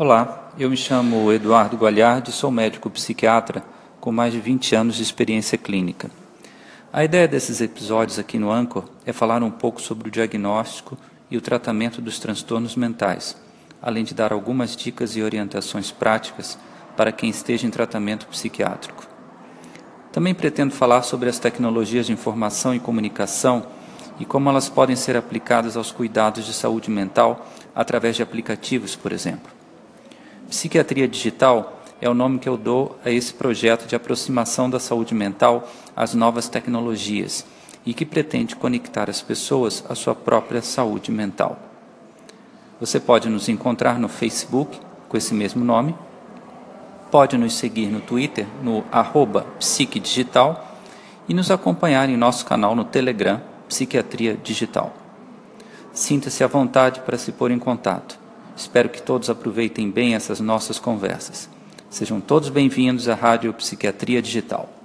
Olá, eu me chamo Eduardo Gualhardi, sou médico psiquiatra com mais de 20 anos de experiência clínica. A ideia desses episódios aqui no Anchor é falar um pouco sobre o diagnóstico e o tratamento dos transtornos mentais, além de dar algumas dicas e orientações práticas para quem esteja em tratamento psiquiátrico. Também pretendo falar sobre as tecnologias de informação e comunicação e como elas podem ser aplicadas aos cuidados de saúde mental através de aplicativos, por exemplo. Psiquiatria Digital é o nome que eu dou a esse projeto de aproximação da saúde mental às novas tecnologias e que pretende conectar as pessoas à sua própria saúde mental. Você pode nos encontrar no Facebook com esse mesmo nome, pode nos seguir no Twitter no arroba psiquedigital e nos acompanhar em nosso canal no Telegram Psiquiatria Digital. Sinta-se à vontade para se pôr em contato. Espero que todos aproveitem bem essas nossas conversas. Sejam todos bem-vindos à Rádio Psiquiatria Digital.